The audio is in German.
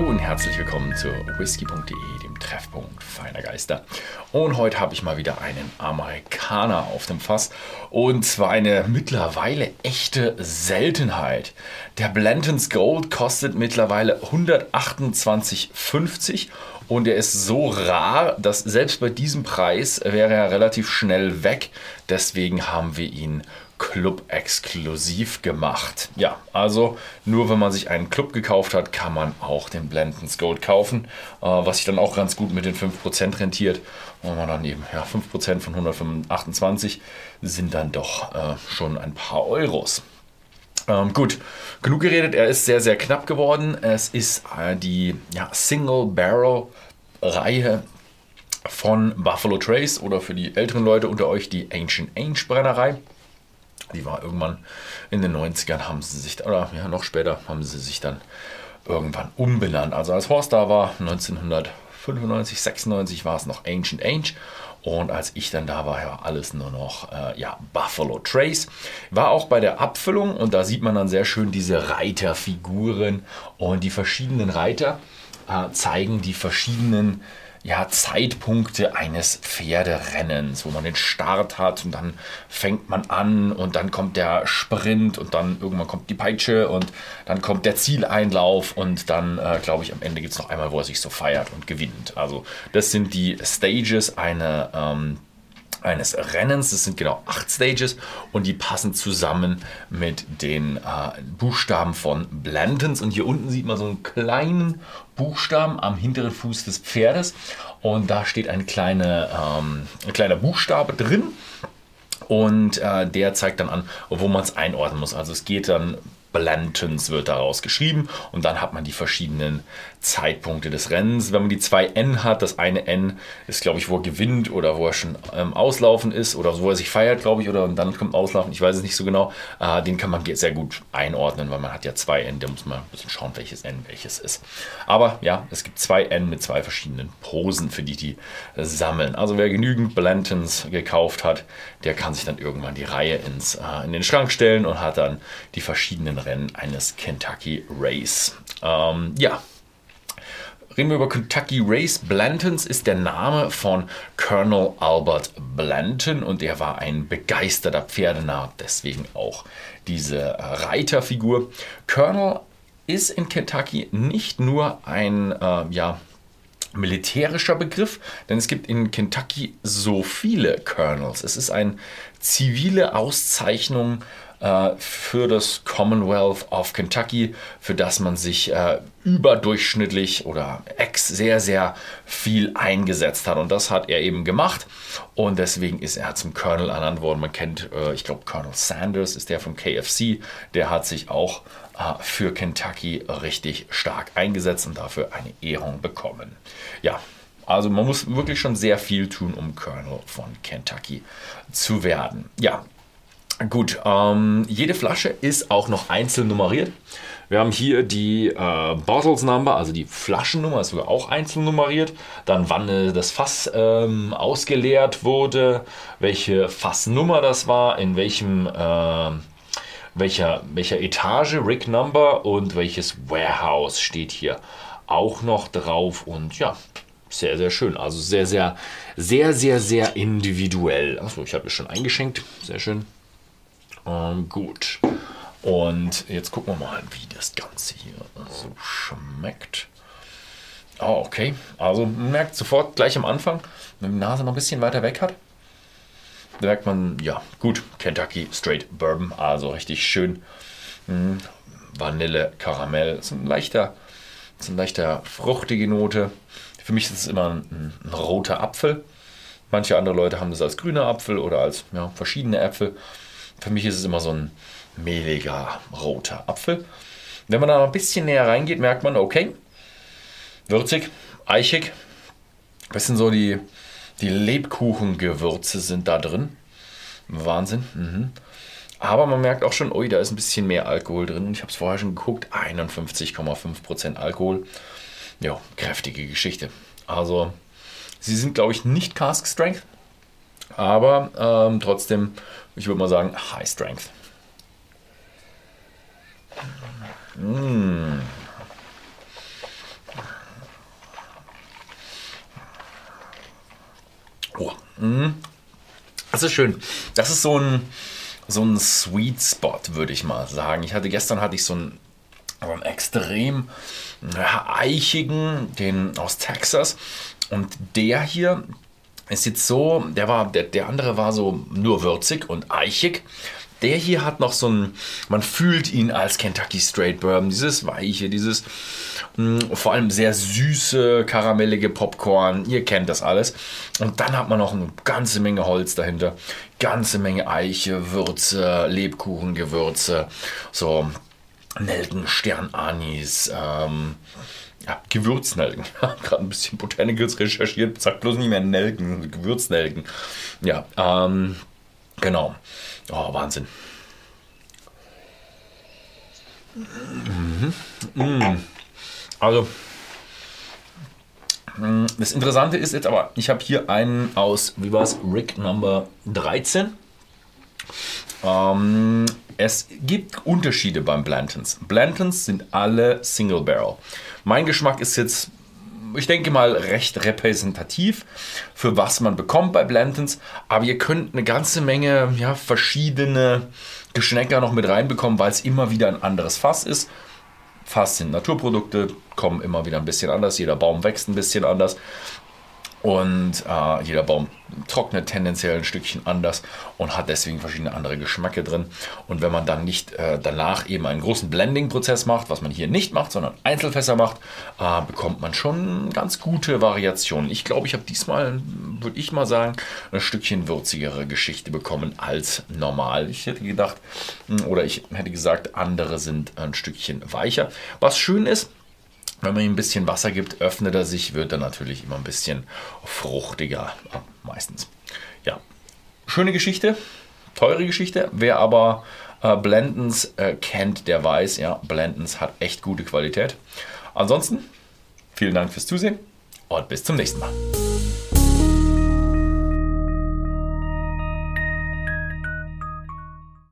Hallo und herzlich willkommen zu whisky.de, dem Treffpunkt feiner Geister. Und heute habe ich mal wieder einen Amerikaner auf dem Fass. Und zwar eine mittlerweile echte Seltenheit. Der Blanton's Gold kostet mittlerweile 128,50 und er ist so rar, dass selbst bei diesem Preis wäre er relativ schnell weg. Deswegen haben wir ihn Club exklusiv gemacht. Ja, also nur wenn man sich einen Club gekauft hat, kann man auch den Blendens Gold kaufen, äh, was sich dann auch ganz gut mit den 5% rentiert. Und man dann eben, ja, 5% von 128 sind dann doch äh, schon ein paar Euros. Ähm, gut, genug geredet. Er ist sehr, sehr knapp geworden. Es ist äh, die ja, Single Barrel Reihe von Buffalo Trace oder für die älteren Leute unter euch die Ancient Ange Brennerei. Die war irgendwann in den 90ern, haben sie sich, oder ja, noch später haben sie sich dann irgendwann umbenannt. Also als Horst da war, 1995, 96 war es noch Ancient Ange. Und als ich dann da war, ja alles nur noch äh, ja, Buffalo Trace. War auch bei der Abfüllung und da sieht man dann sehr schön diese Reiterfiguren und die verschiedenen Reiter äh, zeigen die verschiedenen ja, Zeitpunkte eines Pferderennens, wo man den Start hat und dann fängt man an und dann kommt der Sprint und dann irgendwann kommt die Peitsche und dann kommt der Zieleinlauf und dann, äh, glaube ich, am Ende gibt es noch einmal, wo er sich so feiert und gewinnt. Also das sind die Stages einer ähm, eines Rennens. Das sind genau acht Stages und die passen zusammen mit den äh, Buchstaben von Blantons. Und hier unten sieht man so einen kleinen Buchstaben am hinteren Fuß des Pferdes und da steht ein, kleine, ähm, ein kleiner Buchstabe drin. Und äh, der zeigt dann an, wo man es einordnen muss. Also es geht dann Blantons wird daraus geschrieben und dann hat man die verschiedenen Zeitpunkte des Rennens. Wenn man die zwei N hat, das eine N ist, glaube ich, wo er gewinnt oder wo er schon ähm, auslaufen ist oder wo er sich feiert, glaube ich, oder und dann kommt auslaufen, ich weiß es nicht so genau. Äh, den kann man sehr gut einordnen, weil man hat ja zwei N, da muss man ein bisschen schauen, welches N welches ist. Aber ja, es gibt zwei N mit zwei verschiedenen Posen, für die die sammeln. Also wer genügend Blantons gekauft hat, der kann sich dann irgendwann die Reihe ins, äh, in den Schrank stellen und hat dann die verschiedenen Rennen eines Kentucky Race. Ähm, ja, Reden wir über Kentucky Race. Blantons ist der Name von Colonel Albert Blanton und er war ein begeisterter Pferdenarr, deswegen auch diese Reiterfigur. Colonel ist in Kentucky nicht nur ein äh, ja, militärischer Begriff, denn es gibt in Kentucky so viele Colonels. Es ist eine zivile Auszeichnung äh, für das Commonwealth of Kentucky, für das man sich äh, überdurchschnittlich oder ex sehr, sehr viel eingesetzt hat. Und das hat er eben gemacht. Und deswegen ist er zum Colonel ernannt worden. Man kennt, äh, ich glaube, Colonel Sanders ist der vom KFC. Der hat sich auch äh, für Kentucky richtig stark eingesetzt und dafür eine Ehrung bekommen. Ja, also man muss wirklich schon sehr viel tun, um Colonel von Kentucky zu werden. Ja, Gut, ähm, jede Flasche ist auch noch einzeln nummeriert. Wir haben hier die äh, Bottles Number, also die Flaschennummer ist sogar auch einzeln nummeriert. Dann wann äh, das Fass ähm, ausgeleert wurde, welche Fassnummer das war, in welchem äh, welcher, welcher Etage, Rig Number und welches Warehouse steht hier auch noch drauf. Und ja, sehr, sehr schön. Also sehr, sehr, sehr, sehr, sehr individuell. Achso, ich habe es schon eingeschenkt. Sehr schön. Ähm, gut. Und jetzt gucken wir mal, wie das Ganze hier so schmeckt. Oh, okay. Also merkt sofort gleich am Anfang, wenn die Nase noch ein bisschen weiter weg hat, merkt man, ja, gut, Kentucky Straight Bourbon, also richtig schön. Hm, Vanille, Karamell, ist ein leichter, ist ein leichter fruchtige Note. Für mich ist es immer ein, ein, roter Apfel. Manche andere Leute haben das als grüner Apfel oder als ja, verschiedene Äpfel. Für mich ist es immer so ein mehliger roter Apfel. Wenn man da ein bisschen näher reingeht, merkt man, okay, würzig, eichig. Was sind so die, die Lebkuchengewürze sind da drin. Wahnsinn. Mhm. Aber man merkt auch schon, ui, da ist ein bisschen mehr Alkohol drin. Ich habe es vorher schon geguckt, 51,5% Alkohol. Ja, kräftige Geschichte. Also, sie sind, glaube ich, nicht Cask Strength, aber ähm, trotzdem, ich würde mal sagen, High Strength. Mmh. Oh, mmh. Das ist schön. Das ist so ein, so ein Sweet Spot, würde ich mal sagen. Ich hatte gestern hatte ich so einen, so einen extrem ja, eichigen, den aus Texas. Und der hier, ist jetzt so, der war, der, der andere war so nur würzig und eichig. Der hier hat noch so ein, man fühlt ihn als Kentucky Straight Bourbon, dieses weiche, dieses mh, hm, vor allem sehr süße, karamellige Popcorn, ihr kennt das alles. Und dann hat man noch eine ganze Menge Holz dahinter, ganze Menge Eiche, Würze, Lebkuchengewürze, so Nelken, Sternanis, ähm, ja, Gewürznelken. Gerade ein bisschen Botanicals recherchiert, sagt bloß nicht mehr Nelken, Gewürznelken. Ja, ähm, genau. Oh, Wahnsinn. Mhm. Mhm. Also, mm, das Interessante ist jetzt aber, ich habe hier einen aus, wie war es, Rick Number 13. Ähm, es gibt Unterschiede beim Blantons. Blantons sind alle Single Barrel. Mein Geschmack ist jetzt, ich denke mal, recht repräsentativ für was man bekommt bei Blantons. Aber ihr könnt eine ganze Menge ja, verschiedene Geschmäcker noch mit reinbekommen, weil es immer wieder ein anderes Fass ist. Fass sind Naturprodukte, kommen immer wieder ein bisschen anders. Jeder Baum wächst ein bisschen anders. Und äh, jeder Baum trocknet tendenziell ein Stückchen anders und hat deswegen verschiedene andere Geschmäcke drin. Und wenn man dann nicht äh, danach eben einen großen Blending-Prozess macht, was man hier nicht macht, sondern Einzelfässer macht, äh, bekommt man schon ganz gute Variationen. Ich glaube, ich habe diesmal, würde ich mal sagen, ein Stückchen würzigere Geschichte bekommen als normal. Ich hätte gedacht, hm, oder ich hätte gesagt, andere sind ein Stückchen weicher. Was schön ist, wenn man ihm ein bisschen Wasser gibt, öffnet er sich, wird er natürlich immer ein bisschen fruchtiger, meistens. Ja, schöne Geschichte, teure Geschichte. Wer aber äh, Blendens äh, kennt, der weiß, ja, Blendens hat echt gute Qualität. Ansonsten, vielen Dank fürs Zusehen und bis zum nächsten Mal.